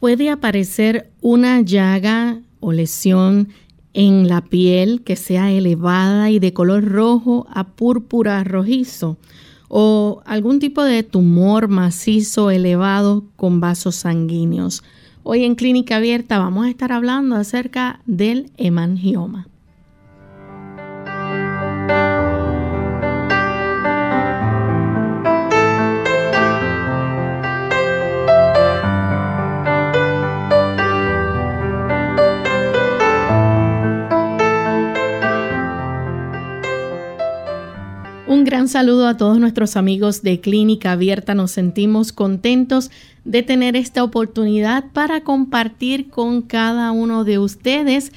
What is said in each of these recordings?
Puede aparecer una llaga o lesión en la piel que sea elevada y de color rojo a púrpura rojizo o algún tipo de tumor macizo elevado con vasos sanguíneos. Hoy en Clínica Abierta vamos a estar hablando acerca del hemangioma. Gran saludo a todos nuestros amigos de Clínica Abierta. Nos sentimos contentos de tener esta oportunidad para compartir con cada uno de ustedes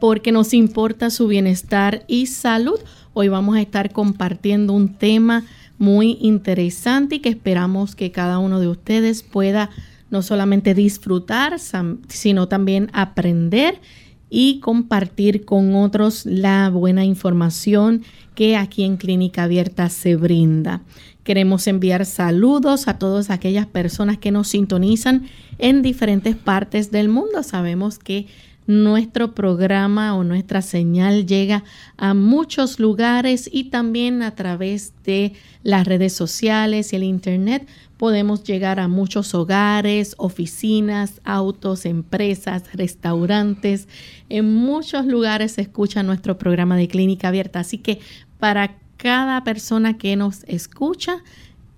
porque nos importa su bienestar y salud. Hoy vamos a estar compartiendo un tema muy interesante y que esperamos que cada uno de ustedes pueda no solamente disfrutar, sino también aprender y compartir con otros la buena información que aquí en Clínica Abierta se brinda. Queremos enviar saludos a todas aquellas personas que nos sintonizan en diferentes partes del mundo. Sabemos que nuestro programa o nuestra señal llega a muchos lugares y también a través de las redes sociales y el Internet podemos llegar a muchos hogares, oficinas, autos, empresas, restaurantes. En muchos lugares se escucha nuestro programa de clínica abierta. Así que para cada persona que nos escucha,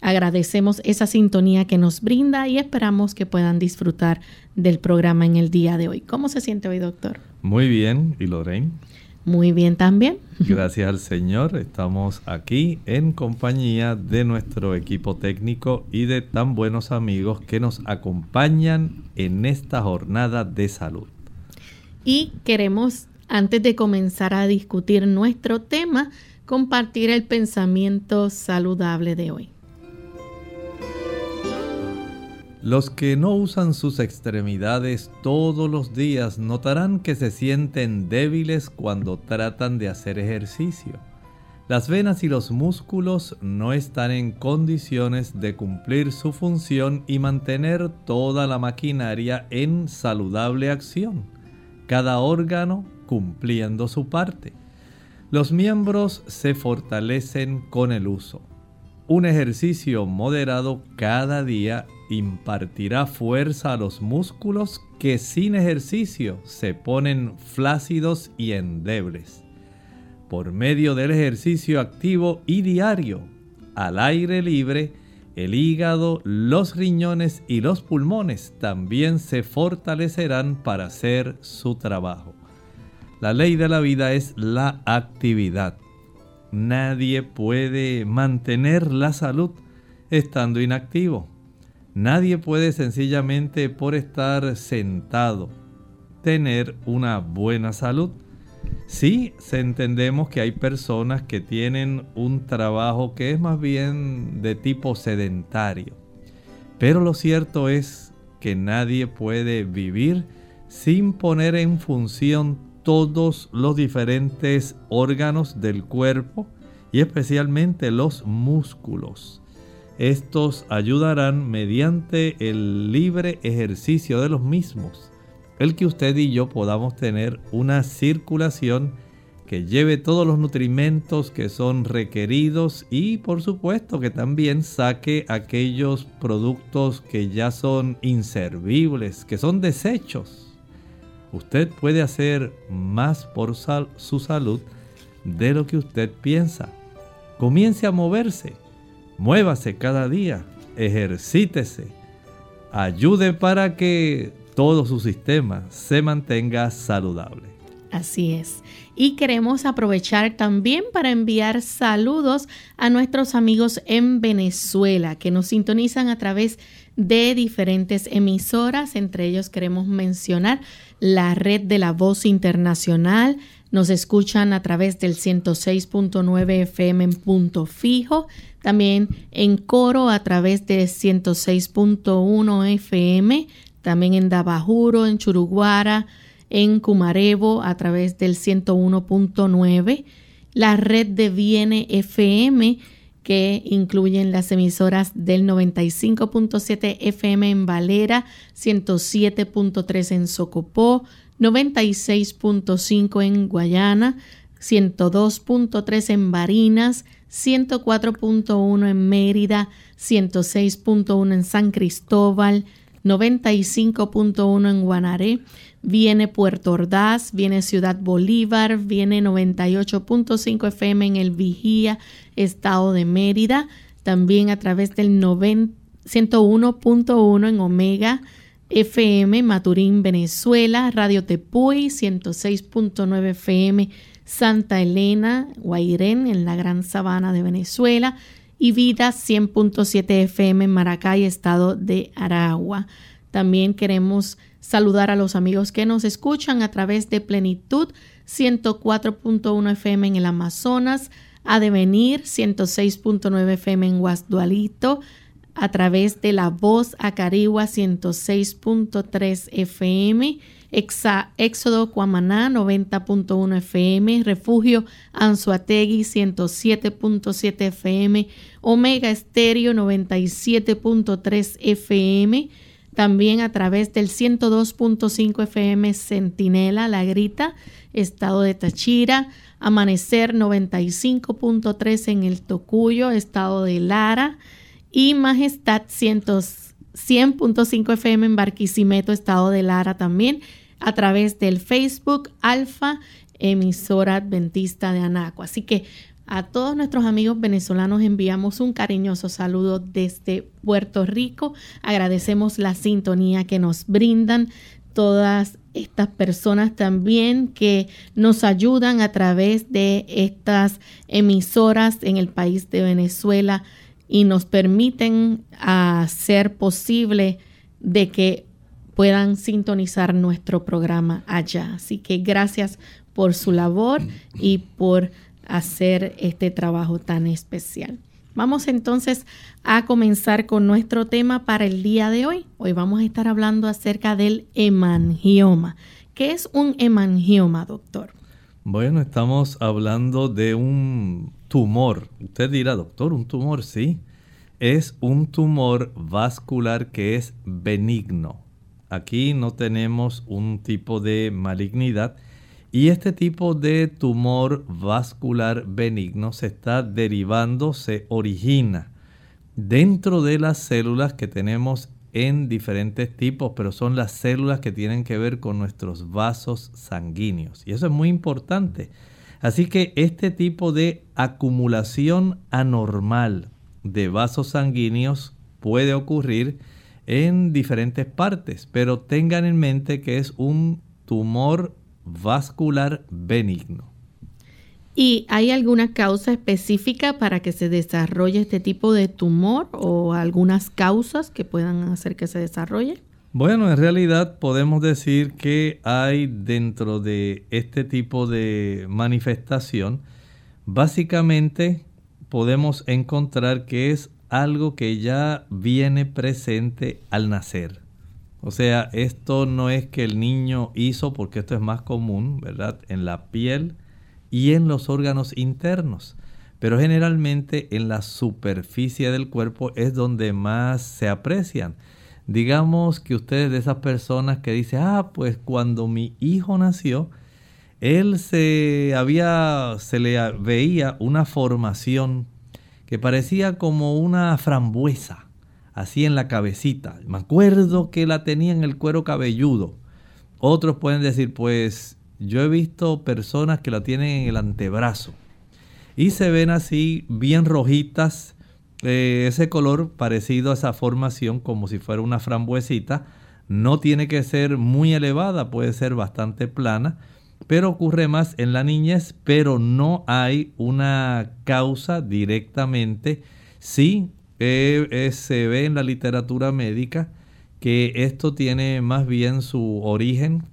agradecemos esa sintonía que nos brinda y esperamos que puedan disfrutar del programa en el día de hoy. ¿Cómo se siente hoy, doctor? Muy bien. ¿Y Lorraine? Muy bien también. Gracias al Señor, estamos aquí en compañía de nuestro equipo técnico y de tan buenos amigos que nos acompañan en esta jornada de salud. Y queremos, antes de comenzar a discutir nuestro tema, compartir el pensamiento saludable de hoy. Los que no usan sus extremidades todos los días notarán que se sienten débiles cuando tratan de hacer ejercicio. Las venas y los músculos no están en condiciones de cumplir su función y mantener toda la maquinaria en saludable acción, cada órgano cumpliendo su parte. Los miembros se fortalecen con el uso. Un ejercicio moderado cada día impartirá fuerza a los músculos que sin ejercicio se ponen flácidos y endebles. Por medio del ejercicio activo y diario, al aire libre, el hígado, los riñones y los pulmones también se fortalecerán para hacer su trabajo. La ley de la vida es la actividad. Nadie puede mantener la salud estando inactivo. Nadie puede sencillamente por estar sentado tener una buena salud. Sí, entendemos que hay personas que tienen un trabajo que es más bien de tipo sedentario. Pero lo cierto es que nadie puede vivir sin poner en función todos los diferentes órganos del cuerpo y especialmente los músculos. Estos ayudarán mediante el libre ejercicio de los mismos, el que usted y yo podamos tener una circulación que lleve todos los nutrimentos que son requeridos y por supuesto que también saque aquellos productos que ya son inservibles, que son desechos. Usted puede hacer más por su salud de lo que usted piensa. Comience a moverse Muévase cada día, ejercítese, ayude para que todo su sistema se mantenga saludable. Así es. Y queremos aprovechar también para enviar saludos a nuestros amigos en Venezuela que nos sintonizan a través de diferentes emisoras. Entre ellos queremos mencionar la red de la voz internacional. Nos escuchan a través del 106.9 FM en punto fijo. También en coro a través de 106.1 FM. También en Dabajuro, en Churuguara en Cumarevo a través del 101.9, la red de Viene FM que incluyen las emisoras del 95.7 FM en Valera, 107.3 en Socopó, 96.5 en Guayana, 102.3 en Barinas, 104.1 en Mérida, 106.1 en San Cristóbal, 95.1 en Guanaré, viene Puerto Ordaz, viene Ciudad Bolívar, viene 98.5 FM en el Vigía, Estado de Mérida, también a través del 101.1 en Omega FM, Maturín, Venezuela, Radio Tepuy, 106.9 FM, Santa Elena, Guairén, en la Gran Sabana de Venezuela, y Vida 100.7 FM en Maracay, Estado de Aragua. También queremos saludar a los amigos que nos escuchan a través de Plenitud 104.1 FM en el Amazonas, a Devenir 106.9 FM en Guasdualito, a través de La Voz Acarigua 106.3 FM, Exa, Éxodo Cuamaná 90.1 FM, Refugio Anzuategui 107.7 FM, Omega Estéreo 97.3 FM, también a través del 102.5 FM Centinela, La Grita, Estado de Tachira, Amanecer 95.3 en el Tocuyo, Estado de Lara y Majestad 100.5 FM en Barquisimeto, Estado de Lara también, a través del Facebook Alfa, emisora adventista de Anaco. Así que a todos nuestros amigos venezolanos enviamos un cariñoso saludo desde Puerto Rico. Agradecemos la sintonía que nos brindan todas estas personas también que nos ayudan a través de estas emisoras en el país de Venezuela y nos permiten hacer posible de que puedan sintonizar nuestro programa allá. Así que gracias por su labor y por hacer este trabajo tan especial. Vamos entonces a comenzar con nuestro tema para el día de hoy. Hoy vamos a estar hablando acerca del hemangioma. ¿Qué es un hemangioma, doctor? Bueno, estamos hablando de un tumor. Usted dirá, doctor, un tumor, sí. Es un tumor vascular que es benigno. Aquí no tenemos un tipo de malignidad y este tipo de tumor vascular benigno se está derivando, se origina dentro de las células que tenemos en diferentes tipos, pero son las células que tienen que ver con nuestros vasos sanguíneos. Y eso es muy importante. Así que este tipo de acumulación anormal de vasos sanguíneos puede ocurrir en diferentes partes, pero tengan en mente que es un tumor vascular benigno. ¿Y hay alguna causa específica para que se desarrolle este tipo de tumor o algunas causas que puedan hacer que se desarrolle? Bueno, en realidad podemos decir que hay dentro de este tipo de manifestación, básicamente podemos encontrar que es algo que ya viene presente al nacer. O sea, esto no es que el niño hizo, porque esto es más común, ¿verdad? En la piel y en los órganos internos. Pero generalmente en la superficie del cuerpo es donde más se aprecian. Digamos que ustedes de esas personas que dicen, ah, pues cuando mi hijo nació, él se había, se le veía una formación que parecía como una frambuesa así en la cabecita. Me acuerdo que la tenía en el cuero cabelludo. Otros pueden decir, pues yo he visto personas que la tienen en el antebrazo y se ven así bien rojitas, eh, ese color parecido a esa formación como si fuera una frambuesita. No tiene que ser muy elevada, puede ser bastante plana, pero ocurre más en la niñez, pero no hay una causa directamente. Sí, eh, eh, se ve en la literatura médica que esto tiene más bien su origen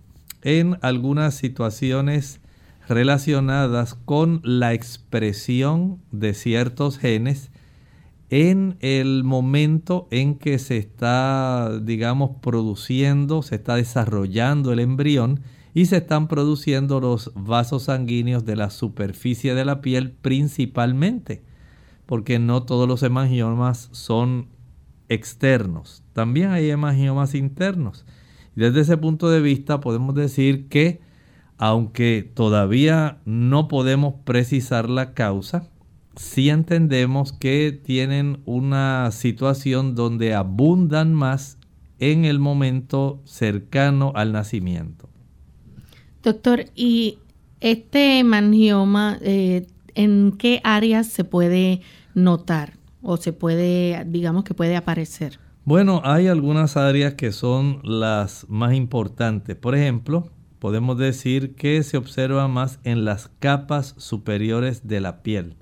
en algunas situaciones relacionadas con la expresión de ciertos genes en el momento en que se está, digamos, produciendo, se está desarrollando el embrión y se están produciendo los vasos sanguíneos de la superficie de la piel principalmente, porque no todos los hemangiomas son externos, también hay hemangiomas internos. Desde ese punto de vista podemos decir que aunque todavía no podemos precisar la causa, sí entendemos que tienen una situación donde abundan más en el momento cercano al nacimiento. Doctor, ¿y este hemangioma eh, en qué áreas se puede notar o se puede, digamos que puede aparecer? Bueno, hay algunas áreas que son las más importantes. Por ejemplo, podemos decir que se observa más en las capas superiores de la piel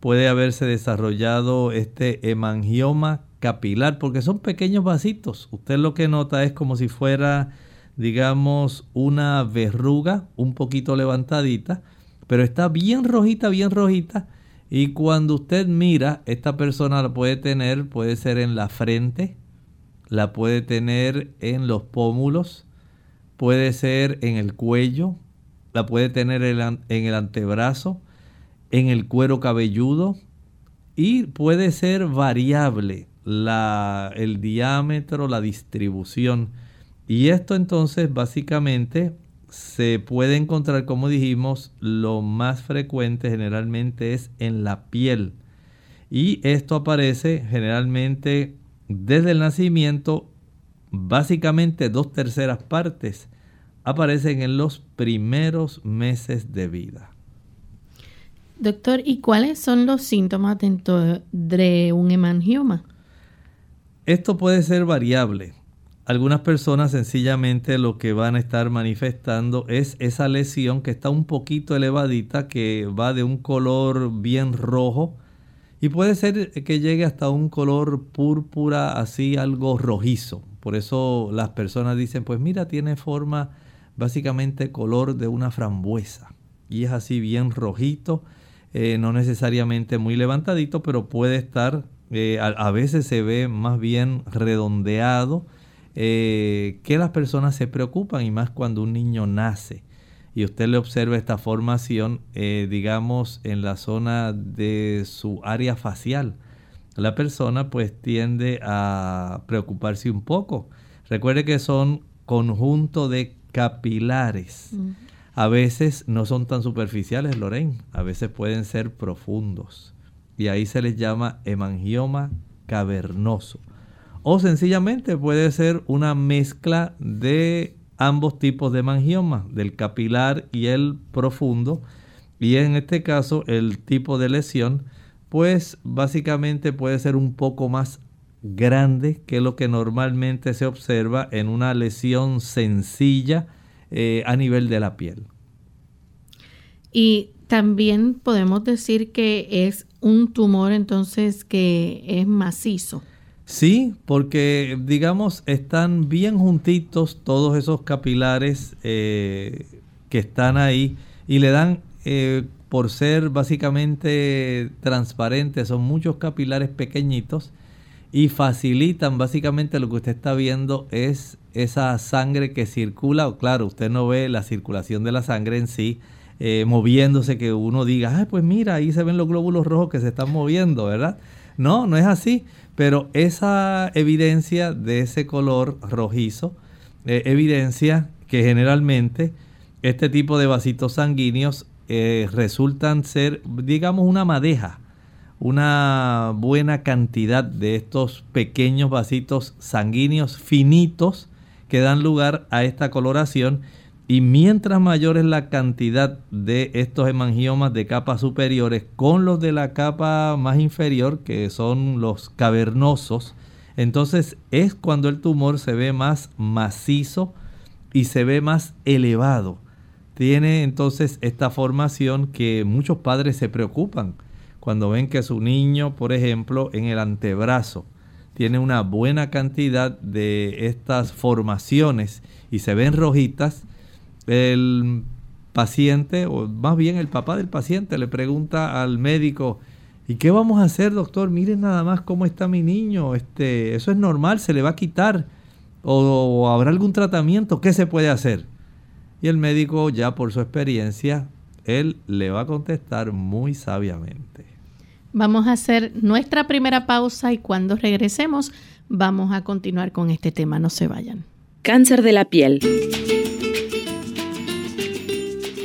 puede haberse desarrollado este hemangioma capilar, porque son pequeños vasitos. Usted lo que nota es como si fuera, digamos, una verruga un poquito levantadita, pero está bien rojita, bien rojita. Y cuando usted mira, esta persona la puede tener, puede ser en la frente, la puede tener en los pómulos, puede ser en el cuello, la puede tener en el antebrazo, en el cuero cabelludo y puede ser variable la, el diámetro, la distribución. Y esto entonces básicamente se puede encontrar, como dijimos, lo más frecuente generalmente es en la piel. Y esto aparece generalmente desde el nacimiento, básicamente dos terceras partes aparecen en los primeros meses de vida. Doctor, ¿y cuáles son los síntomas dentro de un hemangioma? Esto puede ser variable. Algunas personas sencillamente lo que van a estar manifestando es esa lesión que está un poquito elevadita, que va de un color bien rojo y puede ser que llegue hasta un color púrpura, así algo rojizo. Por eso las personas dicen, pues mira, tiene forma básicamente color de una frambuesa y es así bien rojito eh, no necesariamente muy levantadito, pero puede estar, eh, a, veces se ve más bien redondeado, eh, que las personas se preocupan y más cuando un niño nace y usted le observa esta formación, digamos, en la zona de su área facial. La persona pues tiende a preocuparse un poco. Recuerde que son conjunto de capilares a veces no son tan superficiales, Lorraine, a veces pueden ser profundos. Y ahí se les llama hemangioma cavernoso. O sencillamente puede ser una mezcla de ambos tipos de hemangioma, del capilar y el profundo. Y en este caso el tipo de lesión, pues básicamente puede ser un poco más grande que lo que normalmente se observa en una lesión sencilla eh, a nivel de la piel. Y también podemos decir que es un tumor entonces que es macizo. Sí, porque digamos están bien juntitos todos esos capilares eh, que están ahí y le dan, eh, por ser básicamente transparentes, son muchos capilares pequeñitos y facilitan básicamente lo que usted está viendo es esa sangre que circula, claro, usted no ve la circulación de la sangre en sí, eh, moviéndose, que uno diga, ah, pues mira, ahí se ven los glóbulos rojos que se están moviendo, ¿verdad? No, no es así, pero esa evidencia de ese color rojizo, eh, evidencia que generalmente este tipo de vasitos sanguíneos eh, resultan ser, digamos, una madeja, una buena cantidad de estos pequeños vasitos sanguíneos finitos que dan lugar a esta coloración y mientras mayor es la cantidad de estos hemangiomas de capas superiores con los de la capa más inferior, que son los cavernosos, entonces es cuando el tumor se ve más macizo y se ve más elevado. tiene entonces esta formación que muchos padres se preocupan cuando ven que su niño, por ejemplo, en el antebrazo tiene una buena cantidad de estas formaciones y se ven rojitas, el paciente, o más bien el papá del paciente, le pregunta al médico, ¿y qué vamos a hacer, doctor? Miren nada más cómo está mi niño, este, eso es normal, se le va a quitar, o habrá algún tratamiento, ¿qué se puede hacer? Y el médico ya por su experiencia, él le va a contestar muy sabiamente. Vamos a hacer nuestra primera pausa y cuando regresemos vamos a continuar con este tema. No se vayan. Cáncer de la piel.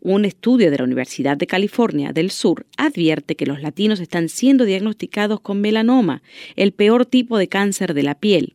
Un estudio de la Universidad de California del Sur advierte que los latinos están siendo diagnosticados con melanoma, el peor tipo de cáncer de la piel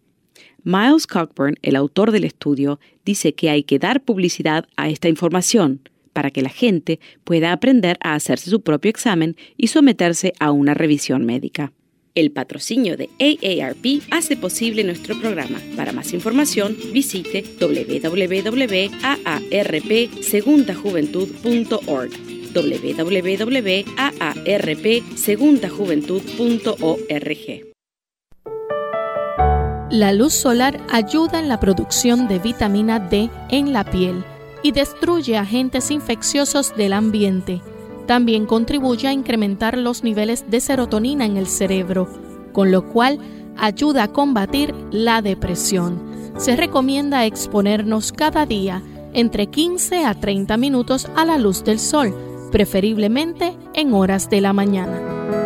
Miles Cockburn, el autor del estudio, dice que hay que dar publicidad a esta información para que la gente pueda aprender a hacerse su propio examen y someterse a una revisión médica. El patrocinio de AARP hace posible nuestro programa. Para más información, visite www.aarpsegundajuventud.org www.aarpsegundajuventud.org la luz solar ayuda en la producción de vitamina D en la piel y destruye agentes infecciosos del ambiente. También contribuye a incrementar los niveles de serotonina en el cerebro, con lo cual ayuda a combatir la depresión. Se recomienda exponernos cada día entre 15 a 30 minutos a la luz del sol, preferiblemente en horas de la mañana.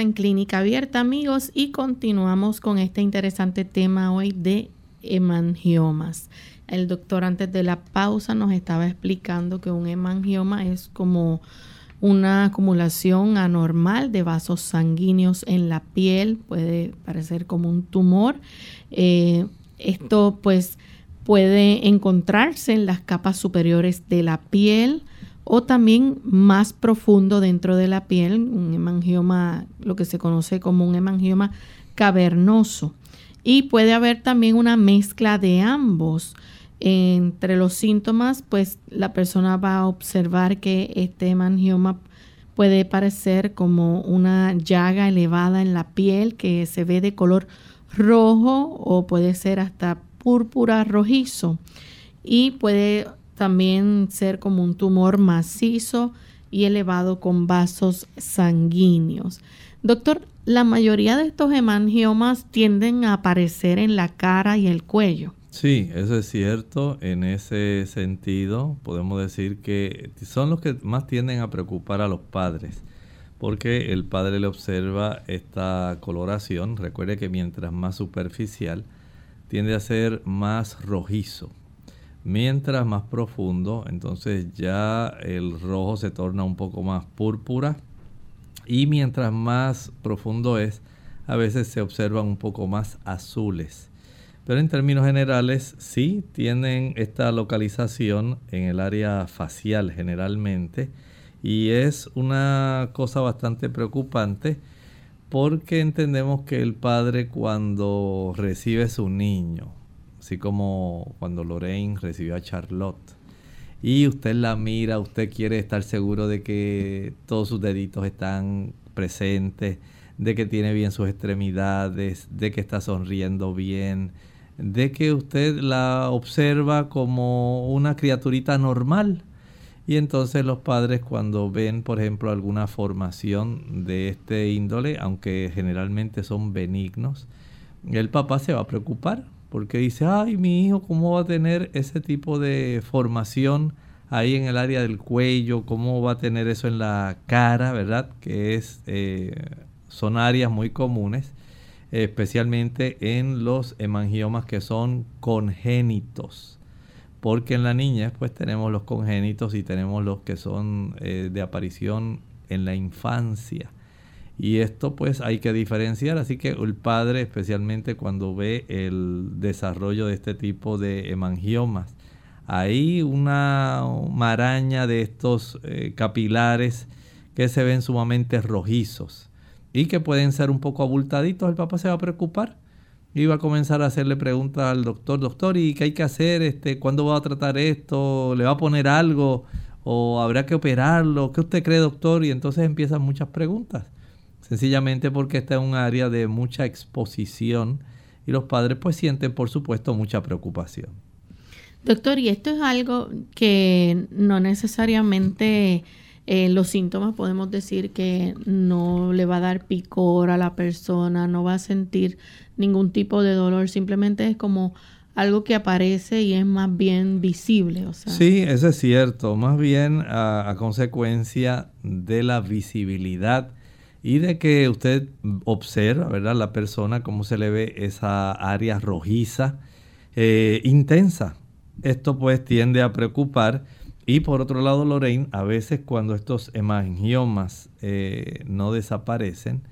En Clínica Abierta, amigos, y continuamos con este interesante tema hoy de hemangiomas. El doctor antes de la pausa nos estaba explicando que un hemangioma es como una acumulación anormal de vasos sanguíneos en la piel, puede parecer como un tumor. Eh, esto pues puede encontrarse en las capas superiores de la piel, o también más profundo dentro de la piel, un hemangioma, lo que se conoce como un hemangioma cavernoso. Y puede haber también una mezcla de ambos. Entre los síntomas, pues la persona va a observar que este hemangioma puede parecer como una llaga elevada en la piel que se ve de color rojo o puede ser hasta púrpura rojizo y puede también ser como un tumor macizo y elevado con vasos sanguíneos. Doctor, la mayoría de estos hemangiomas tienden a aparecer en la cara y el cuello. Sí, eso es cierto. En ese sentido, podemos decir que son los que más tienden a preocupar a los padres, porque el padre le observa esta coloración. Recuerde que mientras más superficial, tiende a ser más rojizo. Mientras más profundo, entonces ya el rojo se torna un poco más púrpura. Y mientras más profundo es, a veces se observan un poco más azules. Pero en términos generales, sí tienen esta localización en el área facial generalmente. Y es una cosa bastante preocupante porque entendemos que el padre cuando recibe su niño, así como cuando Lorraine recibió a Charlotte, y usted la mira, usted quiere estar seguro de que todos sus deditos están presentes, de que tiene bien sus extremidades, de que está sonriendo bien, de que usted la observa como una criaturita normal. Y entonces los padres cuando ven, por ejemplo, alguna formación de este índole, aunque generalmente son benignos, el papá se va a preocupar porque dice, ay, mi hijo, ¿cómo va a tener ese tipo de formación ahí en el área del cuello? ¿Cómo va a tener eso en la cara, verdad? Que es, eh, son áreas muy comunes especialmente en los hemangiomas que son congénitos. Porque en la niña pues tenemos los congénitos y tenemos los que son eh, de aparición en la infancia. Y esto pues hay que diferenciar, así que el padre especialmente cuando ve el desarrollo de este tipo de hemangiomas, hay una maraña de estos eh, capilares que se ven sumamente rojizos y que pueden ser un poco abultaditos, el papá se va a preocupar y va a comenzar a hacerle preguntas al doctor, doctor, ¿y qué hay que hacer? Este, ¿Cuándo va a tratar esto? ¿Le va a poner algo? ¿O habrá que operarlo? ¿Qué usted cree, doctor? Y entonces empiezan muchas preguntas. Sencillamente porque esta es un área de mucha exposición y los padres pues sienten por supuesto mucha preocupación. Doctor, y esto es algo que no necesariamente eh, los síntomas podemos decir que no le va a dar picor a la persona, no va a sentir ningún tipo de dolor, simplemente es como algo que aparece y es más bien visible. O sea. Sí, eso es cierto, más bien a, consecuencia de la visibilidad y de que usted observa, ¿verdad? La persona, cómo se le ve esa área rojiza, eh, intensa. Esto pues tiende a preocupar y por otro lado, Lorraine, a veces cuando estos hemangiomas eh, no desaparecen,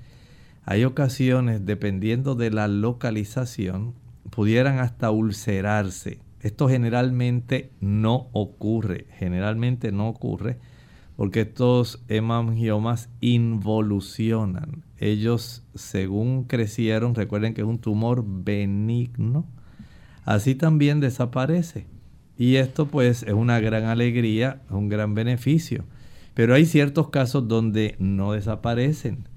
hay ocasiones, dependiendo de la localización, pudieran hasta ulcerarse. Esto generalmente no ocurre, generalmente no ocurre porque estos hemangiomas involucionan. Ellos, según crecieron, recuerden que es un tumor benigno, así también desaparece. Y esto pues es una gran alegría, un gran beneficio. Pero hay ciertos casos donde no desaparecen.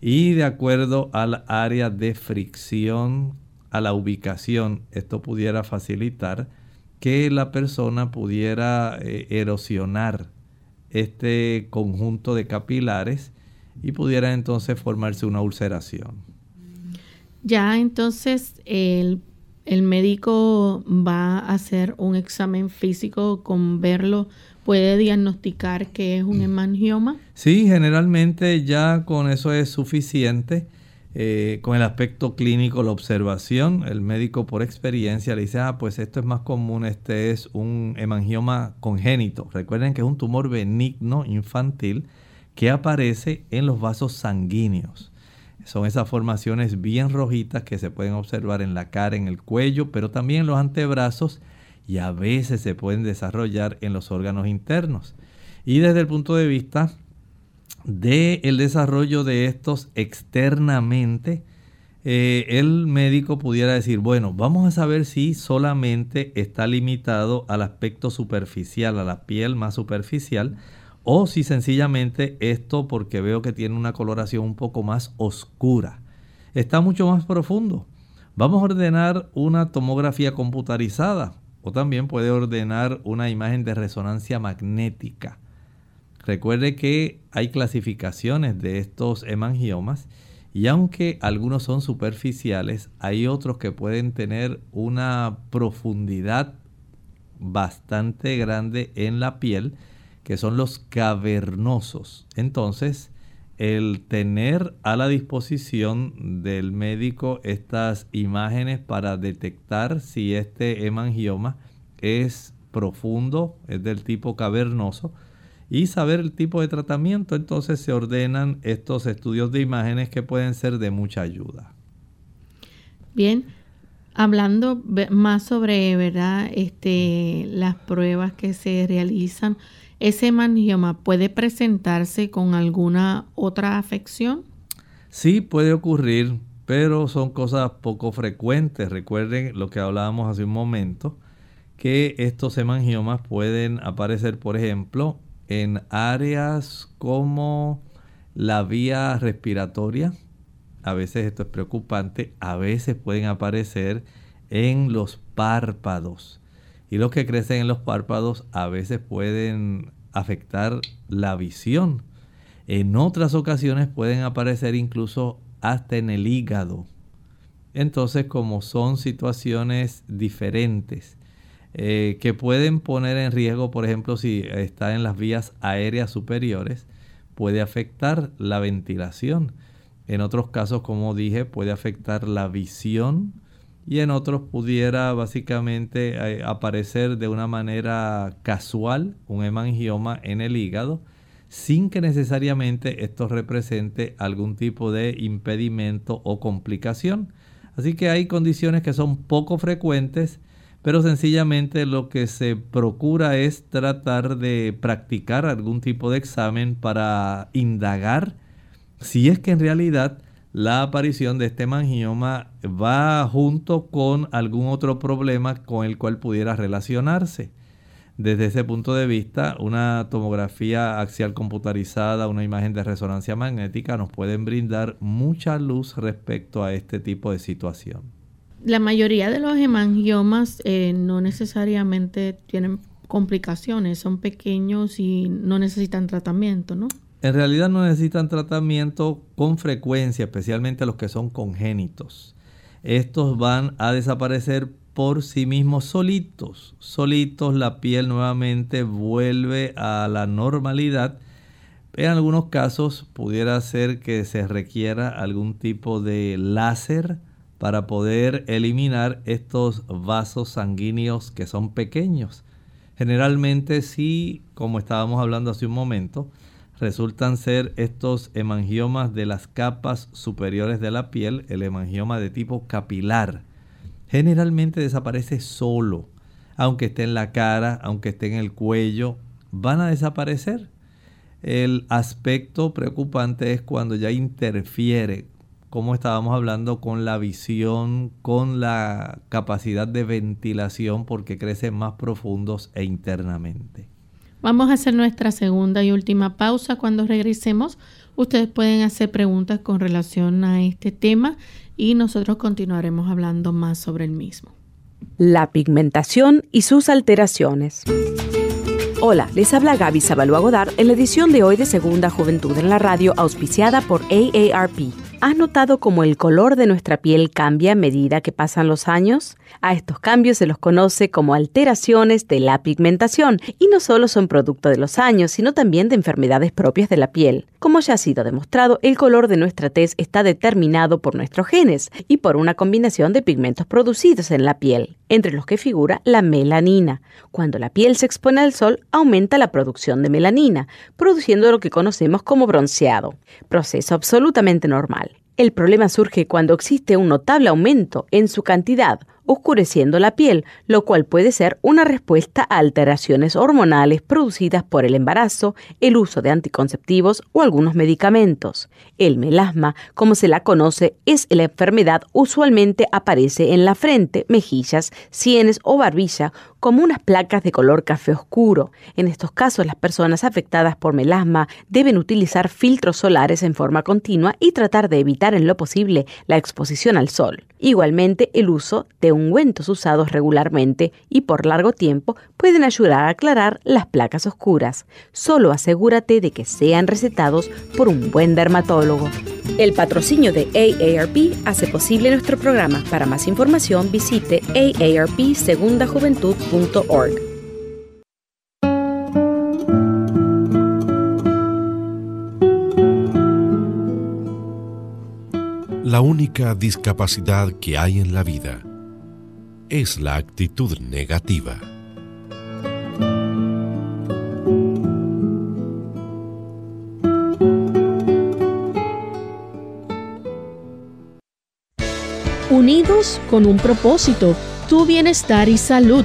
Y de acuerdo al área de fricción, a la ubicación, esto pudiera facilitar que la persona pudiera eh, erosionar este conjunto de capilares y pudiera entonces formarse una ulceración. Ya entonces el el médico va a hacer un examen físico con verlo, puede diagnosticar que es un hemangioma. Sí, generalmente ya con eso es suficiente. Eh, con el aspecto clínico, la observación, el médico por experiencia le dice, ah, pues esto es más común, este es un hemangioma congénito. Recuerden que es un tumor benigno infantil que aparece en los vasos sanguíneos. Son esas formaciones bien rojitas que se pueden observar en la cara, en el cuello, pero también en los antebrazos y a veces se pueden desarrollar en los órganos internos. Y desde el punto de vista del el desarrollo de estos externamente, eh, el médico pudiera decir, bueno, vamos a saber si solamente está limitado al aspecto superficial, a la piel más superficial, o si sencillamente esto porque veo que tiene una coloración un poco más oscura. Está mucho más profundo. Vamos a ordenar una tomografía computarizada o también puede ordenar una imagen de resonancia magnética. Recuerde que hay clasificaciones de estos hemangiomas y aunque algunos son superficiales, hay otros que pueden tener una profundidad bastante grande en la piel, que son los cavernosos. Entonces, el tener a la disposición del médico estas imágenes para detectar si este hemangioma es profundo, es del tipo cavernoso, y saber el tipo de tratamiento, entonces se ordenan estos estudios de imágenes que pueden ser de mucha ayuda. Bien, hablando más sobre verdad este las pruebas que se realizan ¿Ese hemangioma puede presentarse con alguna otra afección? Sí, puede ocurrir, pero son cosas poco frecuentes. Recuerden lo que hablábamos hace un momento, que estos hemangiomas pueden aparecer, por ejemplo, en áreas como la vía respiratoria. A veces esto es preocupante. A veces pueden aparecer en los párpados y los que crecen en los párpados a veces pueden afectar la visión. En otras ocasiones pueden aparecer incluso hasta en el hígado. Entonces, como son situaciones diferentes eh, que pueden poner en riesgo, por ejemplo, si está en las vías aéreas superiores, puede afectar la ventilación. En otros casos, como dije, puede afectar la visión, y en otros pudiera básicamente eh, aparecer de una manera casual un hemangioma en el hígado sin que necesariamente esto represente algún tipo de impedimento o complicación. Así que hay condiciones que son poco frecuentes, pero sencillamente lo que se procura es tratar de practicar algún tipo de examen para indagar si es que en realidad la aparición de este mangioma va junto con algún otro problema con el cual pudiera relacionarse. Desde ese punto de vista, una tomografía axial computarizada, una imagen de resonancia magnética nos pueden brindar mucha luz respecto a este tipo de situación. La mayoría de los hemangiomas eh, no necesariamente tienen complicaciones, son pequeños y no necesitan tratamiento, ¿no? en realidad no necesitan tratamiento con frecuencia, especialmente los que son congénitos. Estos van a desaparecer por sí mismos solitos. Solitos la piel nuevamente vuelve a la normalidad. En algunos casos pudiera ser que se requiera algún tipo de láser para poder eliminar estos vasos sanguíneos que son pequeños. Generalmente sí, como estábamos hablando hace un momento, resultan ser estos hemangiomas de las capas superiores de la piel, el hemangioma de tipo capilar. Generalmente desaparece solo, aunque esté en la cara, aunque esté en el cuello, van a desaparecer. El aspecto preocupante es cuando ya interfiere, como estábamos hablando, con la visión, con la capacidad de ventilación, porque crecen más profundos e internamente. Vamos a hacer nuestra segunda y última pausa. Cuando regresemos, ustedes pueden hacer preguntas con relación a este tema y nosotros continuaremos hablando más sobre el mismo. La pigmentación y sus alteraciones. Hola, les habla Gaby Sabalua Godard en la edición de hoy de Segunda Juventud en la Radio, auspiciada por AARP. ¿Has notado cómo el color de nuestra piel cambia a medida que pasan los años? A estos cambios se los conoce como alteraciones de la pigmentación y no solo son producto de los años, sino también de enfermedades propias de la piel. Como ya ha sido demostrado, el color de nuestra tez está determinado por nuestros genes y por una combinación de pigmentos producidos en la piel, entre los que figura la melanina. Cuando la piel se expone al sol, aumenta la producción de melanina, produciendo lo que conocemos como bronceado, proceso absolutamente normal. El problema surge cuando existe un notable aumento en su cantidad oscureciendo la piel, lo cual puede ser una respuesta a alteraciones hormonales producidas por el embarazo, el uso de anticonceptivos o algunos medicamentos. El melasma, como se la conoce, es la enfermedad usualmente aparece en la frente, mejillas, sienes o barbilla como unas placas de color café oscuro. En estos casos, las personas afectadas por melasma deben utilizar filtros solares en forma continua y tratar de evitar en lo posible la exposición al sol. Igualmente, el uso de ungüentos usados regularmente y por largo tiempo pueden ayudar a aclarar las placas oscuras. Solo asegúrate de que sean recetados por un buen dermatólogo. El patrocinio de AARP hace posible nuestro programa. Para más información visite La única discapacidad que hay en la vida es la actitud negativa. Unidos con un propósito, tu bienestar y salud.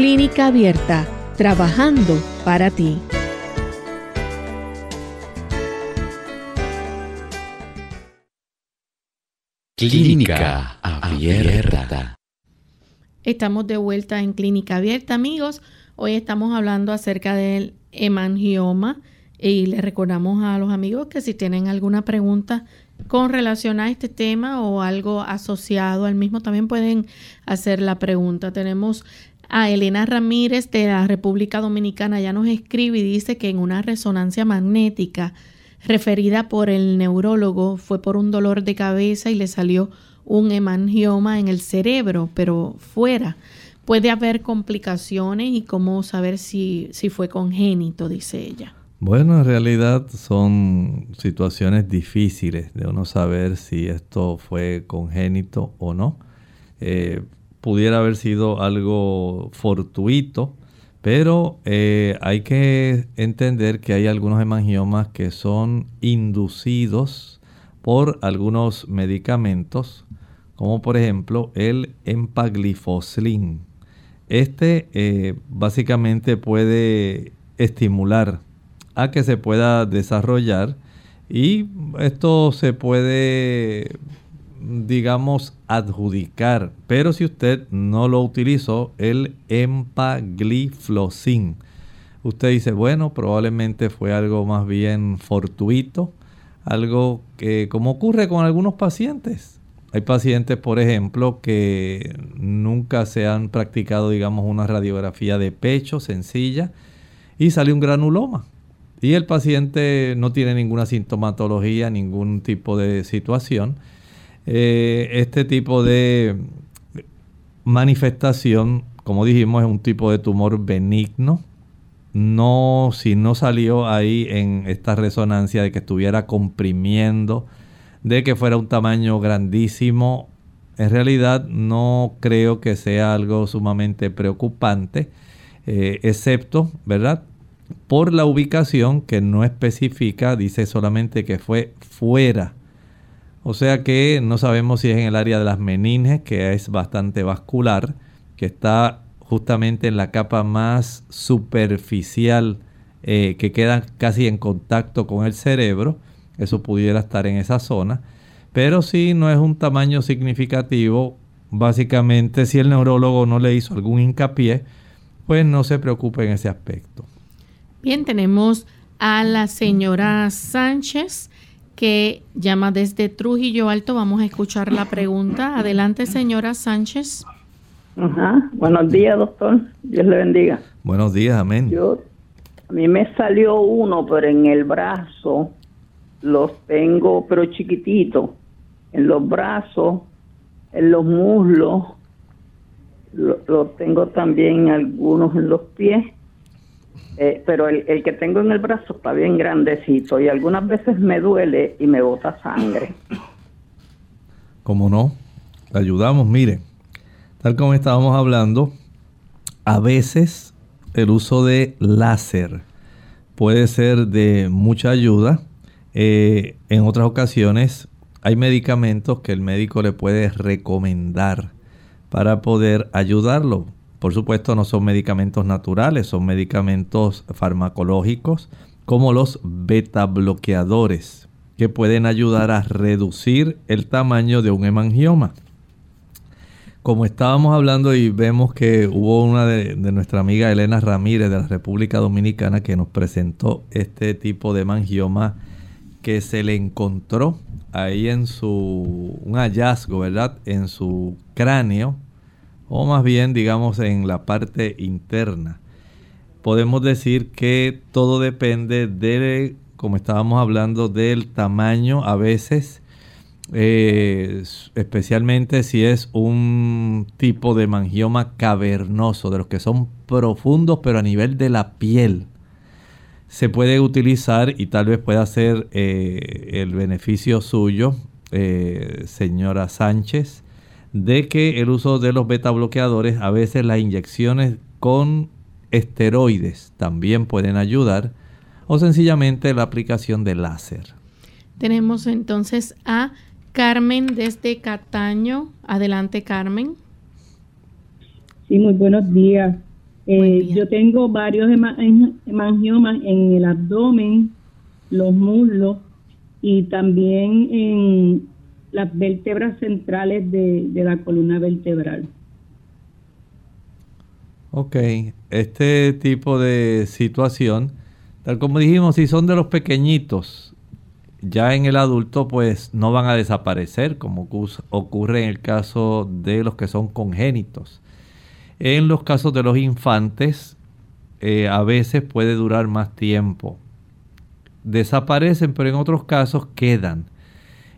Clínica Abierta, trabajando para ti. Clínica Abierta. Estamos de vuelta en Clínica Abierta, amigos. Hoy estamos hablando acerca del hemangioma y le recordamos a los amigos que si tienen alguna pregunta con relación a este tema o algo asociado al mismo, también pueden hacer la pregunta. Tenemos a Elena Ramírez de la República Dominicana, ya nos escribe y dice que en una resonancia magnética referida por el neurólogo fue por un dolor de cabeza y le salió un hemangioma en el cerebro, pero fuera. Puede haber complicaciones y cómo saber si, si fue congénito, dice ella. Bueno, en realidad son situaciones difíciles de uno saber si esto fue congénito o no. Eh, pudiera haber sido algo fortuito, pero eh, hay que entender que hay algunos hemangiomas que son inducidos por algunos medicamentos, como por ejemplo el empagliflozin. Este eh, básicamente puede estimular a que se pueda desarrollar y esto se puede digamos, adjudicar. Pero si usted no lo utilizó, el empagliflozin, usted dice, bueno, probablemente fue algo más bien fortuito, algo que como ocurre con algunos pacientes. Hay pacientes, por ejemplo, que nunca se han practicado, digamos, una radiografía de pecho sencilla y sale un granuloma. Y el paciente no tiene ninguna sintomatología, ningún tipo de situación eh, este tipo de manifestación, como dijimos, es un tipo de tumor benigno. No, si no salió ahí en esta resonancia de que estuviera comprimiendo, de que fuera un tamaño grandísimo, en realidad no creo que sea algo sumamente preocupante, eh, excepto, ¿verdad? Por la ubicación que no especifica, dice solamente que fue fuera o sea que no sabemos si es en el área de las meninges, que es bastante vascular, que está justamente en la capa más superficial eh, que queda casi en contacto con el cerebro. Eso pudiera estar en esa zona. Pero si no es un tamaño significativo, básicamente si el neurólogo no le hizo algún hincapié, pues no se preocupe en ese aspecto. Bien, tenemos a la señora Sánchez que llama desde Trujillo Alto. Vamos a escuchar la pregunta. Adelante, señora Sánchez. Ajá. Buenos días, doctor. Dios le bendiga. Buenos días, amén. Yo, a mí me salió uno, pero en el brazo los tengo, pero chiquitito. En los brazos, en los muslos, los lo tengo también algunos en los pies eh, pero el, que tengo en el brazo está bien grandecito y algunas veces me duele y me bota sangre. Como no, ayudamos, mire, tal como estábamos hablando, a veces el uso de láser puede ser de mucha ayuda. Eh, en otras ocasiones hay medicamentos que el médico le puede recomendar para poder ayudarlo. Por supuesto no son medicamentos naturales, son medicamentos farmacológicos como los beta bloqueadores que pueden ayudar a reducir el tamaño de un hemangioma. Como estábamos hablando y vemos que hubo una de, nuestra amiga Elena Ramírez de la República Dominicana que nos presentó este tipo de hemangioma que se le encontró ahí en su, un hallazgo, ¿verdad? En su cráneo, o más bien digamos en la parte interna. Podemos decir que todo depende de, como estábamos hablando, del tamaño a veces, eh, especialmente si es un tipo de mangioma cavernoso, de los que son profundos pero a nivel de la piel se puede utilizar y tal vez pueda ser eh, el beneficio suyo, eh, señora Sánchez, de que el uso de los beta bloqueadores, a veces las inyecciones con esteroides también pueden ayudar, o sencillamente la aplicación de láser. Tenemos entonces a Carmen desde Cataño. Adelante, Carmen. Sí, muy buenos días. Eh, yo tengo varios hemangiomas en el abdomen, los muslos y también en las vértebras centrales de, la columna vertebral. Ok, este tipo de situación, tal como dijimos, si son de los pequeñitos, ya en el adulto pues no van a desaparecer como ocurre en el caso de los que son congénitos. En los casos de los infantes, eh, a veces puede durar más tiempo. Desaparecen, pero en otros casos quedan.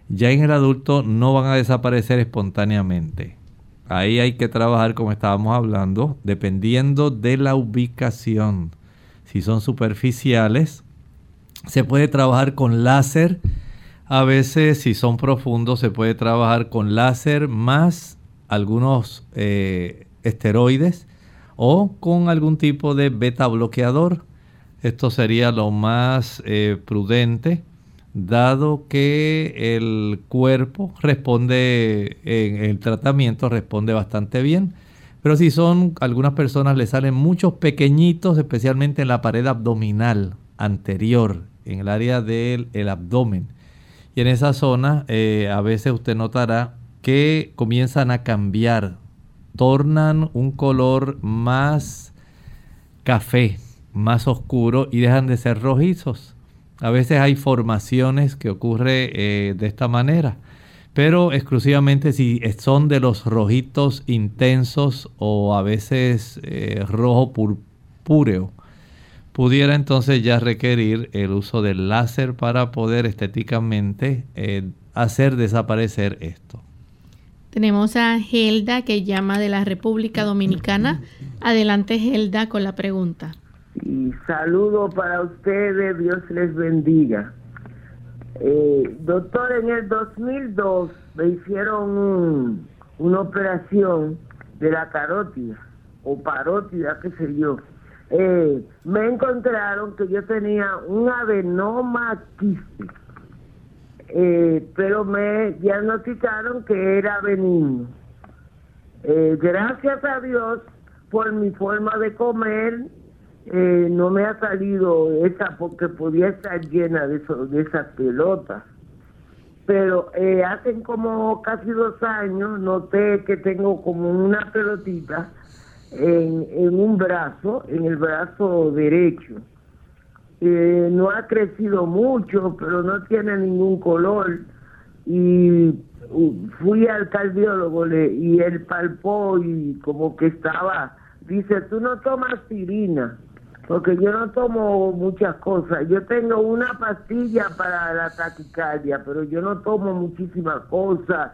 Ya en el adulto no van a desaparecer espontáneamente. Ahí hay que trabajar, como estábamos hablando, dependiendo de la ubicación. Si son superficiales, se puede trabajar con láser. A veces, si son profundos, se puede trabajar con láser más algunos eh, esteroides o con algún tipo de beta bloqueador. Esto sería lo más eh, prudente, dado que el cuerpo responde, en el tratamiento responde bastante bien. Pero si son, algunas personas le salen muchos pequeñitos, especialmente en la pared abdominal anterior, en el área del abdomen. Y en esa zona eh, a veces usted notará que comienzan a cambiar tornan un color más café, más oscuro y dejan de ser rojizos. A veces hay formaciones que ocurre eh, de esta manera, pero exclusivamente si son de los rojitos intensos o a veces eh, rojo purpúreo, pudiera entonces ya requerir el uso del láser para poder estéticamente eh, hacer desaparecer esto. Tenemos a Gelda que llama de la República Dominicana. Adelante Gelda con la pregunta. Y saludo para ustedes, Dios les bendiga. Eh, doctor, en el 2002 me hicieron una operación de la carótida o parótida, qué sé yo. Eh, me encontraron que yo tenía un adenoma quístico eh, pero me diagnosticaron que era benigno. Eh, gracias a Dios por mi forma de comer, eh, no me ha salido esa porque podía estar llena de, de esas pelotas. Pero hace como casi dos años noté que tengo como una pelotita en, un brazo, en el brazo derecho eh, no ha crecido mucho, pero no tiene ningún color. Y fui al cardiólogo y él palpó y como que estaba, dice, tú no tomas aspirina, porque yo no tomo muchas cosas. Yo tengo una pastilla para la taquicardia, pero yo no tomo muchísimas cosas.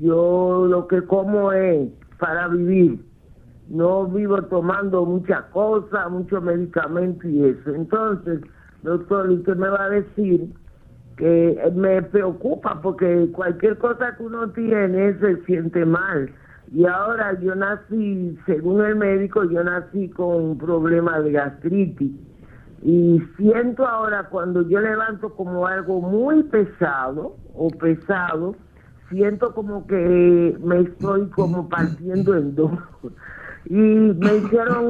Yo lo que como es para vivir no vivo tomando muchas cosas, muchos medicamentos y eso. Entonces, doctor, usted me va a decir que me preocupa porque cualquier cosa que uno tiene se siente mal. Y ahora yo nací, según el médico, yo nací con un problema de gastritis. Y siento ahora cuando yo levanto como algo muy pesado o pesado, siento como que me estoy como partiendo en dos. Y me hicieron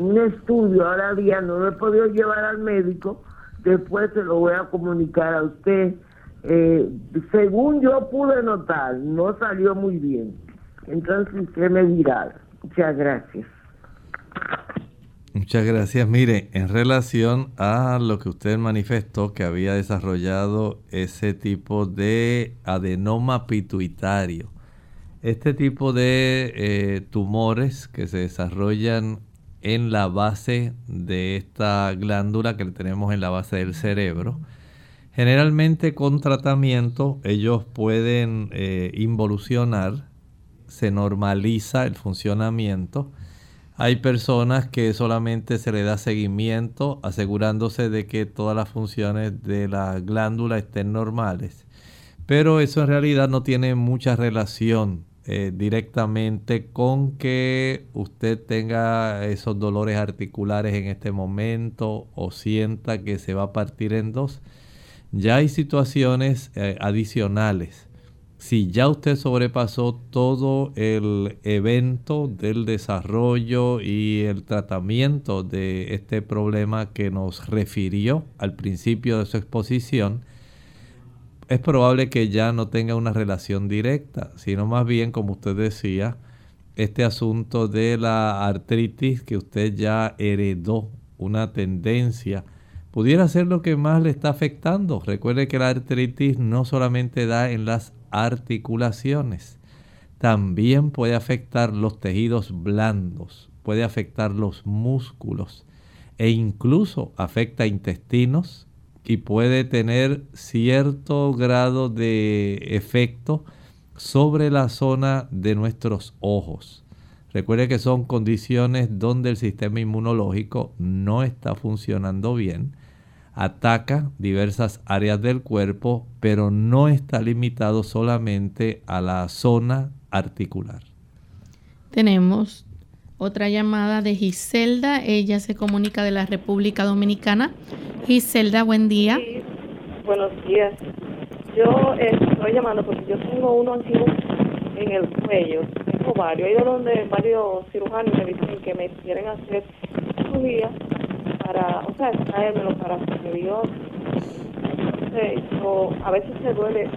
un, estudio, ahora día no lo he podido llevar al médico, después se lo voy a comunicar a usted. Eh, según yo pude notar, no salió muy bien. Entonces usted me. Muchas gracias. Muchas gracias. Mire, en relación a lo que usted manifestó que había desarrollado ese tipo de adenoma pituitario, este tipo de eh, tumores que se desarrollan en la base de esta glándula que tenemos en la base del cerebro, generalmente con tratamiento ellos pueden eh, involucionar, se normaliza el funcionamiento hay personas que solamente se le da seguimiento asegurándose de que todas las funciones de la glándula estén normales. Pero eso en realidad no tiene mucha relación eh, directamente con que usted tenga esos dolores articulares en este momento o sienta que se va a partir en dos. Ya hay situaciones eh, adicionales si ya usted sobrepasó todo el evento del desarrollo y el tratamiento de este problema que nos refirió al principio de su exposición, es probable que ya no tenga una relación directa, sino más bien, como usted decía, este asunto de la artritis que usted ya heredó, una tendencia, pudiera ser lo que más le está afectando. Recuerde que la artritis no solamente da en las articulaciones. También puede afectar los tejidos blandos, puede afectar los músculos e incluso afecta intestinos y puede tener cierto grado de efecto sobre la zona de nuestros ojos. Recuerde que son condiciones donde el sistema inmunológico no está funcionando bien ataca diversas áreas del cuerpo, pero no está limitado solamente a la zona articular. Tenemos otra llamada de Giselda, ella se comunica de la República Dominicana. Giselda, buen día. buenos días. Yo eh, estoy llamando porque yo tengo uno antiguo en el cuello, tengo varios, he ido donde varios cirujanos me dicen que me quieren hacer cirugía para, o sea, extraérmelo para Dios. yo, a veces me duele,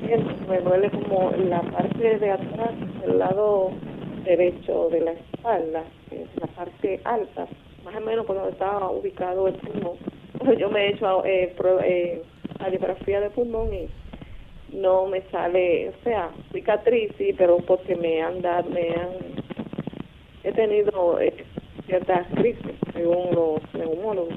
me duele como la parte de atrás, el lado derecho de la espalda, es la parte alta, más o menos por donde estaba ubicado el pulmón. Yo me he hecho eh, eh, radiografía de pulmón y no me sale, o sea, cicatriz, sí, pero porque me han dado, me han, he tenido eh, ciertas crisis, según los neumólogos.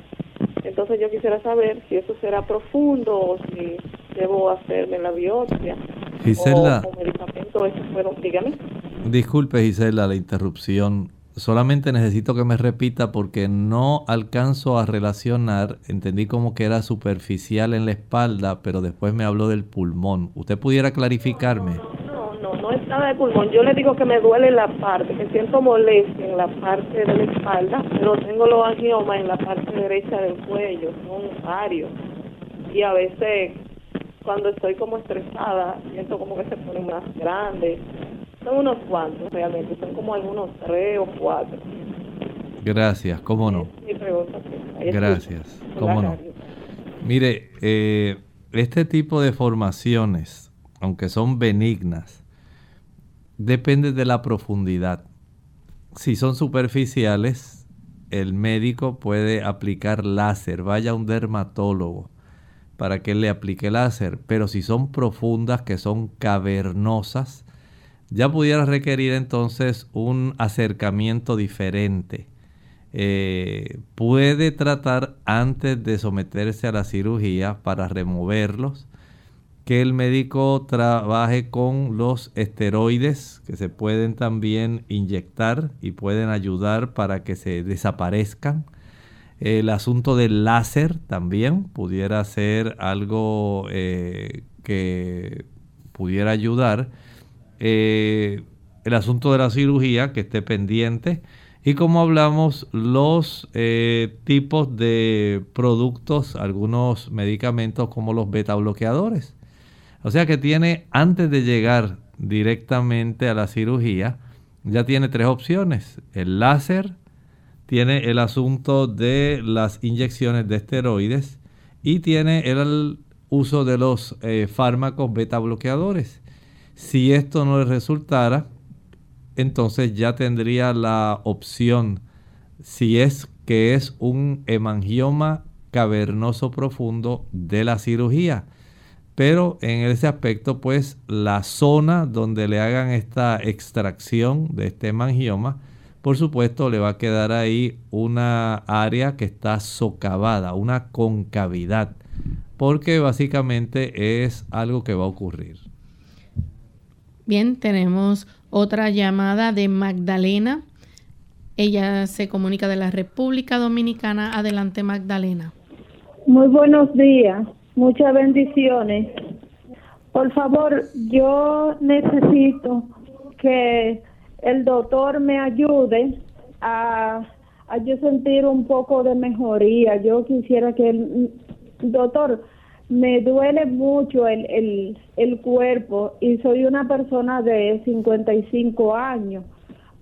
Entonces yo quisiera saber si eso será profundo o si debo hacerme la biopsia. Gisela, o, medicamento, eso fueron, dígame. Disculpe Gisela la interrupción. Solamente necesito que me repita porque no alcanzo a relacionar. Entendí como que era superficial en la espalda, pero después me habló del pulmón. ¿Usted pudiera clarificarme? Nada de pulmón. Yo le digo que me duele la parte, que siento molestia en la parte de la espalda, pero tengo los angiomas en la parte derecha del cuello, son varios. Y a veces, cuando estoy como estresada, siento como que se ponen más grandes. Son unos cuantos realmente, son como algunos tres o cuatro. Gracias, cómo no. Gracias, cómo no. Mire, eh, este tipo de formaciones, aunque son benignas, Depende de la profundidad. Si son superficiales, el médico puede aplicar láser. Vaya a un dermatólogo para que le aplique láser. Pero si son profundas, que son cavernosas, ya pudiera requerir entonces un acercamiento diferente. Eh, puede tratar antes de someterse a la cirugía para removerlos que el médico trabaje con los esteroides que se pueden también inyectar y pueden ayudar para que se desaparezcan. El asunto del láser también pudiera ser algo eh, que pudiera ayudar. Eh, el asunto de la cirugía, que esté pendiente. Y como hablamos, los eh, tipos de productos, algunos medicamentos como los beta bloqueadores. O sea que tiene, antes de llegar directamente a la cirugía, ya tiene tres opciones. El láser, tiene el asunto de las inyecciones de esteroides y tiene el uso de los eh, fármacos beta bloqueadores. Si esto no le resultara, entonces ya tendría la opción, si es que es un hemangioma cavernoso profundo de la cirugía. Pero en ese aspecto, pues la zona donde le hagan esta extracción de este hemangioma, por supuesto le va a quedar ahí una área que está socavada, una concavidad, porque básicamente es algo que va a ocurrir. Bien, tenemos otra llamada de Magdalena. Ella se comunica de la República Dominicana. Adelante, Magdalena. Muy buenos días, muchas bendiciones. Por favor, yo necesito que el doctor me ayude a, a yo sentir un poco de mejoría. Yo quisiera que el doctor me duele mucho el, el, el cuerpo y soy una persona de 55 años.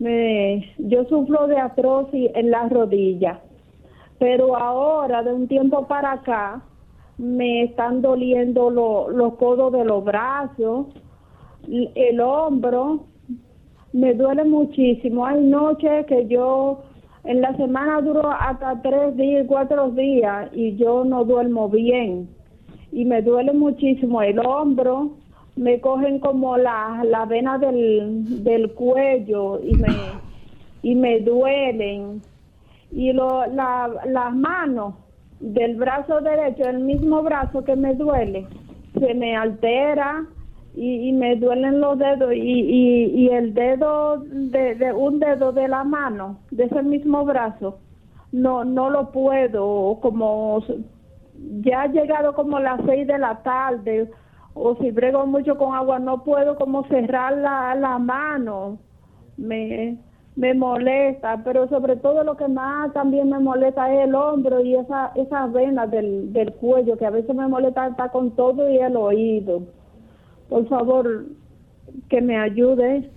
Me, yo sufro de artrosis en las rodillas, pero ahora de un tiempo para acá me están doliendo los codos de los brazos, el hombro, me duele muchísimo. Hay noches que yo en la semana duro hasta tres días, cuatro días y yo no duermo bien. Y me duele muchísimo el hombro, me cogen como la, la vena del, del cuello y me, y me duelen. Y lo, la, las manos del brazo derecho, el mismo brazo que me duele, se me altera y, y me duelen los dedos y, y, y el dedo de, de, un dedo de la mano de ese mismo brazo no no lo puedo como ya ha llegado como las seis de la tarde o si brego mucho con agua no puedo como cerrar la, la mano me me molesta pero sobre todo lo que más también me molesta es el hombro y esa esas venas del, del cuello que a veces me molesta hasta con todo y el oído por favor, que me ayude.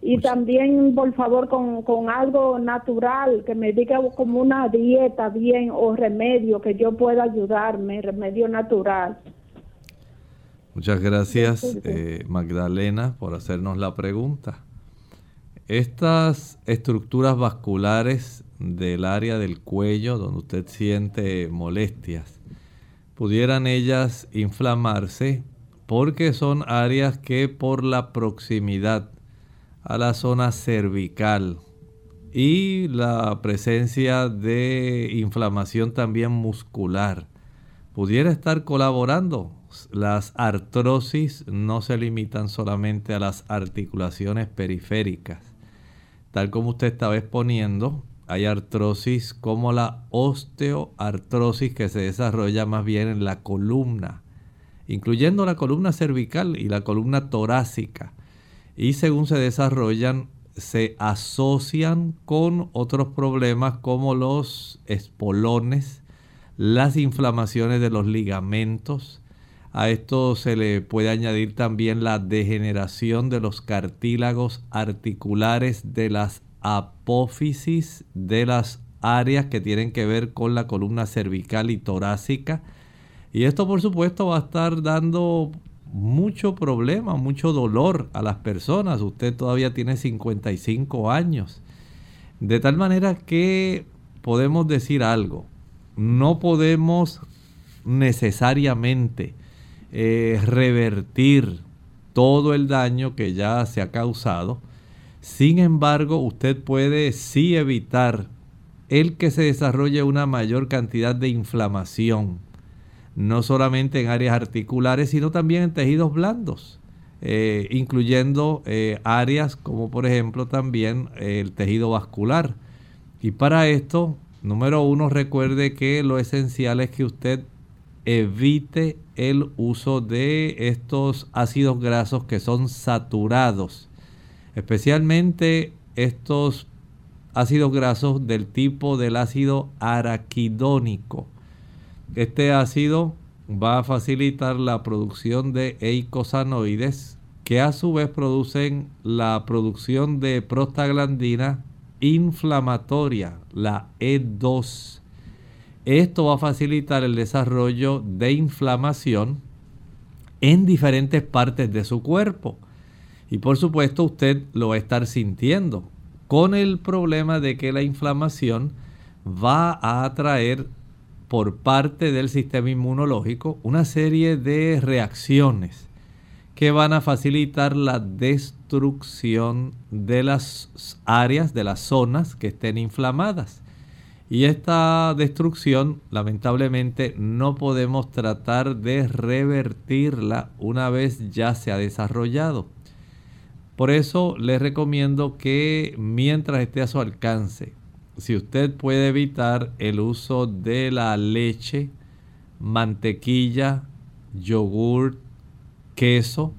Y pues también, por favor, con, con algo natural, que me diga como una dieta bien o remedio que yo pueda ayudarme, remedio natural. Muchas gracias, eh, Magdalena, por hacernos la pregunta. Estas estructuras vasculares del área del cuello, donde usted siente molestias, pudieran ellas inflamarse porque son áreas que por la proximidad a la zona cervical y la presencia de inflamación también muscular pudiera estar colaborando. Las artrosis no se limitan solamente a las articulaciones periféricas. Tal como usted estaba exponiendo, hay artrosis como la osteoartrosis que se desarrolla más bien en la columna incluyendo la columna cervical y la columna torácica. Y según se desarrollan, se asocian con otros problemas como los espolones, las inflamaciones de los ligamentos. A esto se le puede añadir también la degeneración de los cartílagos articulares de las apófisis de las áreas que tienen que ver con la columna cervical y torácica y esto por supuesto va a estar dando mucho problema, mucho dolor a las personas. Usted todavía tiene 55 años. De tal manera que podemos decir algo. No podemos necesariamente revertir todo el daño que ya se ha causado. Sin embargo, usted puede sí evitar el que se desarrolle una mayor cantidad de inflamación no solamente en áreas articulares, sino también en tejidos blandos, eh, incluyendo eh, áreas como por ejemplo también eh, el tejido vascular. Y para esto, número uno, recuerde que lo esencial es que usted evite el uso de estos ácidos grasos que son saturados. especialmente estos ácidos grasos del tipo del ácido araquidónico. Este ácido va a facilitar la producción de eicosanoides que a su vez producen la producción de prostaglandina inflamatoria, la E2. Esto va a facilitar el desarrollo de inflamación en diferentes partes de su cuerpo. Y por supuesto usted lo va a estar sintiendo con el problema de que la inflamación va a atraer por parte del sistema inmunológico una serie de reacciones que van a facilitar la destrucción de las áreas, de las zonas que estén inflamadas. Y esta destrucción, lamentablemente, no podemos tratar de revertirla una vez ya se ha desarrollado. Por eso les recomiendo que mientras esté a su alcance, si usted puede evitar el uso de la leche, mantequilla, yogur, queso,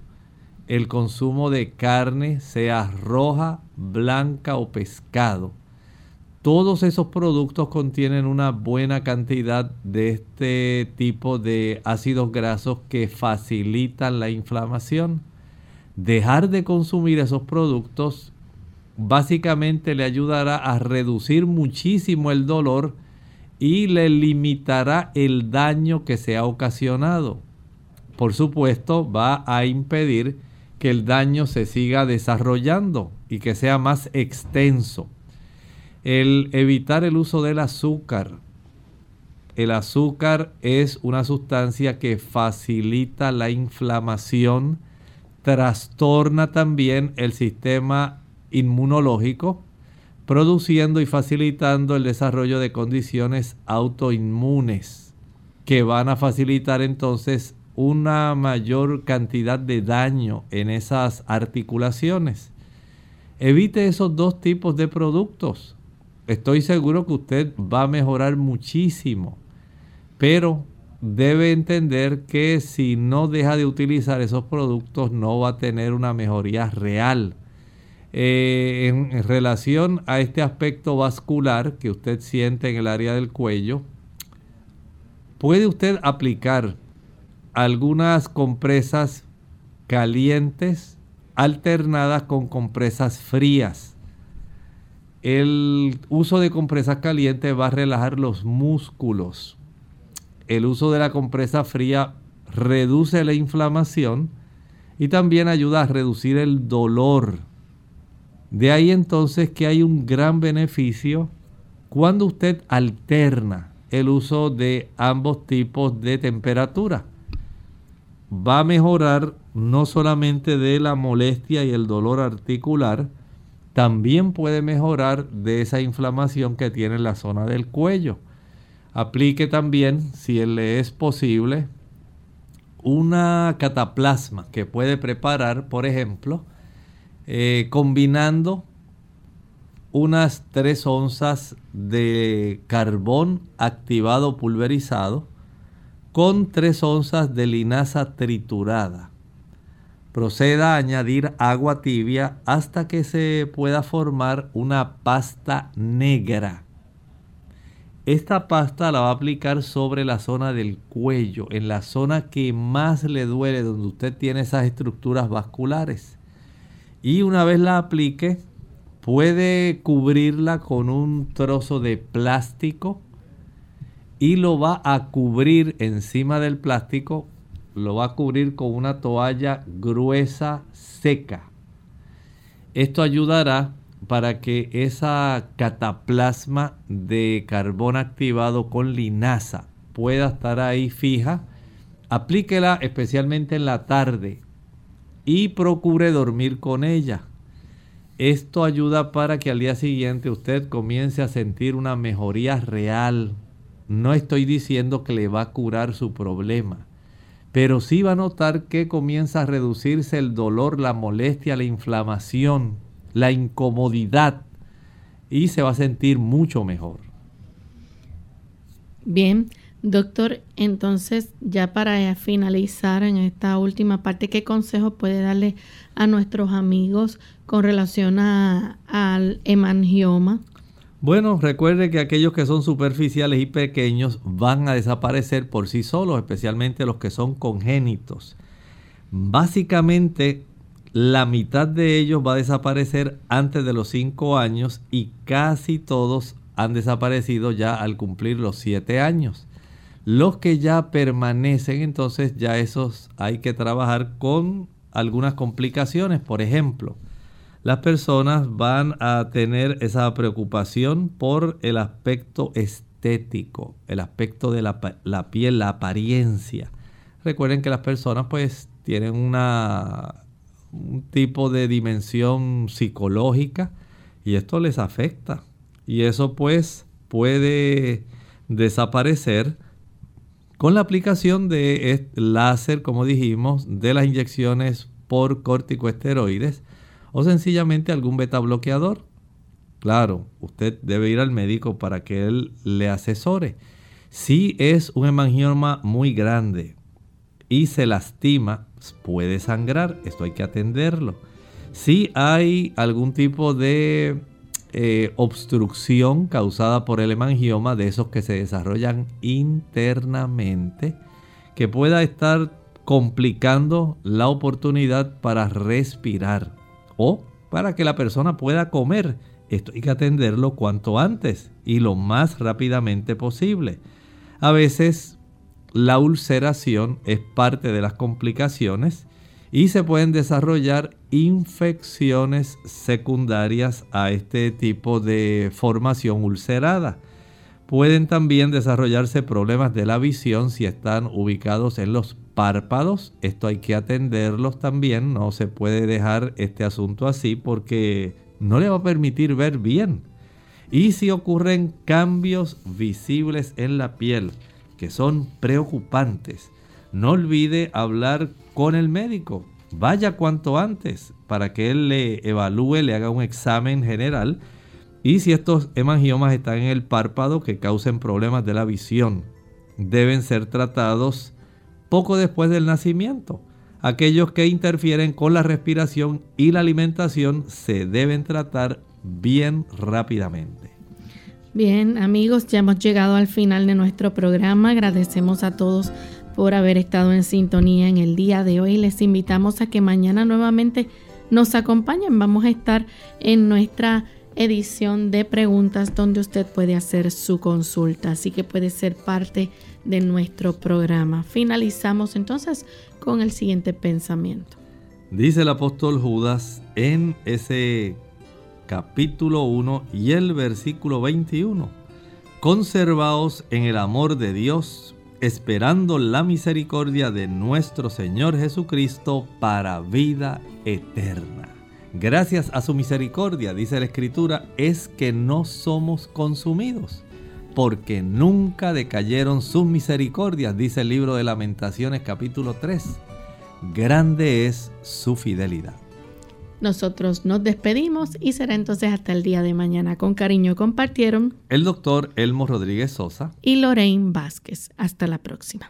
el consumo de carne, sea roja, blanca o pescado. Todos esos productos contienen una buena cantidad de este tipo de ácidos grasos que facilitan la inflamación. Dejar de consumir esos productos básicamente le ayudará a reducir muchísimo el dolor y le limitará el daño que se ha ocasionado. Por supuesto, va a impedir que el daño se siga desarrollando y que sea más extenso. El evitar el uso del azúcar. El azúcar es una sustancia que facilita la inflamación, trastorna también el sistema inmunológico, produciendo y facilitando el desarrollo de condiciones autoinmunes que van a facilitar entonces una mayor cantidad de daño en esas articulaciones. Evite esos dos tipos de productos. Estoy seguro que usted va a mejorar muchísimo, pero debe entender que si no deja de utilizar esos productos no va a tener una mejoría real. Eh, en, relación a este aspecto vascular que usted siente en el área del cuello, puede usted aplicar algunas compresas calientes alternadas con compresas frías. El uso de compresas calientes va a relajar los músculos el uso de la compresa fría reduce la inflamación y también ayuda a reducir el dolor. De ahí entonces que hay un gran beneficio cuando usted alterna el uso de ambos tipos de temperatura. Va a mejorar no solamente de la molestia y el dolor articular, también puede mejorar de esa inflamación que tiene en la zona del cuello. Aplique también, si le es posible, una cataplasma que puede preparar, por ejemplo, eh, combinando unas 3 onzas de carbón activado pulverizado con 3 onzas de linaza triturada. Proceda a añadir agua tibia hasta que se pueda formar una pasta negra esta pasta la va a aplicar sobre la zona del cuello, en la zona que más le duele, donde usted tiene esas estructuras vasculares. Y una vez la aplique, puede cubrirla con un trozo de plástico y lo va a cubrir encima del plástico, lo va a cubrir con una toalla gruesa seca. Esto ayudará para que esa cataplasma de carbón activado con linaza pueda estar ahí fija, aplíquela especialmente en la tarde y procure dormir con ella. Esto ayuda para que al día siguiente usted comience a sentir una mejoría real. No estoy diciendo que le va a curar su problema, pero sí va a notar que comienza a reducirse el dolor, la molestia, la inflamación la incomodidad y se va a sentir mucho mejor. Bien, Doctor, entonces ya para finalizar en esta última parte, ¿qué consejo puede darle a nuestros amigos con relación al hemangioma? Bueno, recuerde que aquellos que son superficiales y pequeños van a desaparecer por sí solos, especialmente los que son congénitos. Básicamente, la mitad de ellos va a desaparecer antes de los 5 años y casi todos han desaparecido ya al cumplir los 7 años. Los que ya permanecen, entonces ya esos hay que trabajar con algunas complicaciones. Por ejemplo, las personas van a tener esa preocupación por el aspecto estético, el aspecto de la, piel, la apariencia. Recuerden que las personas pues tienen una, un tipo de dimensión psicológica y esto les afecta. Y eso pues puede desaparecer con la aplicación de láser, como dijimos, de las inyecciones por corticoesteroides o sencillamente algún beta bloqueador. Claro, usted debe ir al médico para que él le asesore. Si es un hemangioma muy grande y se lastima, puede sangrar, esto hay que atenderlo. Si hay algún tipo de eh, obstrucción causada por el hemangioma, de esos que se desarrollan internamente, que pueda estar complicando la oportunidad para respirar o para que la persona pueda comer. Esto hay que atenderlo cuanto antes y lo más rápidamente posible. A veces la ulceración es parte de las complicaciones y se pueden desarrollar infecciones secundarias a este tipo de formación ulcerada. Pueden también desarrollarse problemas de la visión si están ubicados en los párpados. Esto hay que atenderlos también. No se puede dejar este asunto así porque no le va a permitir ver bien. Y si ocurren cambios visibles en la piel que son preocupantes, no olvide hablar con el médico. Vaya cuanto antes para que él le evalúe, le haga un examen general y si estos hemangiomas están en el párpado que causen problemas de la visión, deben ser tratados poco después del nacimiento. Aquellos que interfieren con la respiración y la alimentación se deben tratar bien rápidamente. Bien, amigos, ya hemos llegado al final de nuestro programa. Agradecemos a todos por haber estado en sintonía en el día de hoy. Les invitamos a que mañana nuevamente nos acompañen. Vamos a estar en nuestra edición de preguntas donde usted puede hacer su consulta, así que puede ser parte de nuestro programa. Finalizamos entonces con el siguiente pensamiento. Dice el apóstol Judas en ese capítulo 1 y el versículo 21. Conservaos en el amor de Dios, esperando la misericordia de nuestro Señor Jesucristo para vida eterna. Gracias a su misericordia, dice la Escritura, es que no somos consumidos, porque nunca decayeron sus misericordias, dice el libro de lamentaciones capítulo 3. Grande es su fidelidad. Nosotros nos despedimos y será entonces hasta el día de mañana. Con cariño compartieron el doctor Elmo Rodríguez Sosa y Lorraine Vázquez. Hasta la próxima.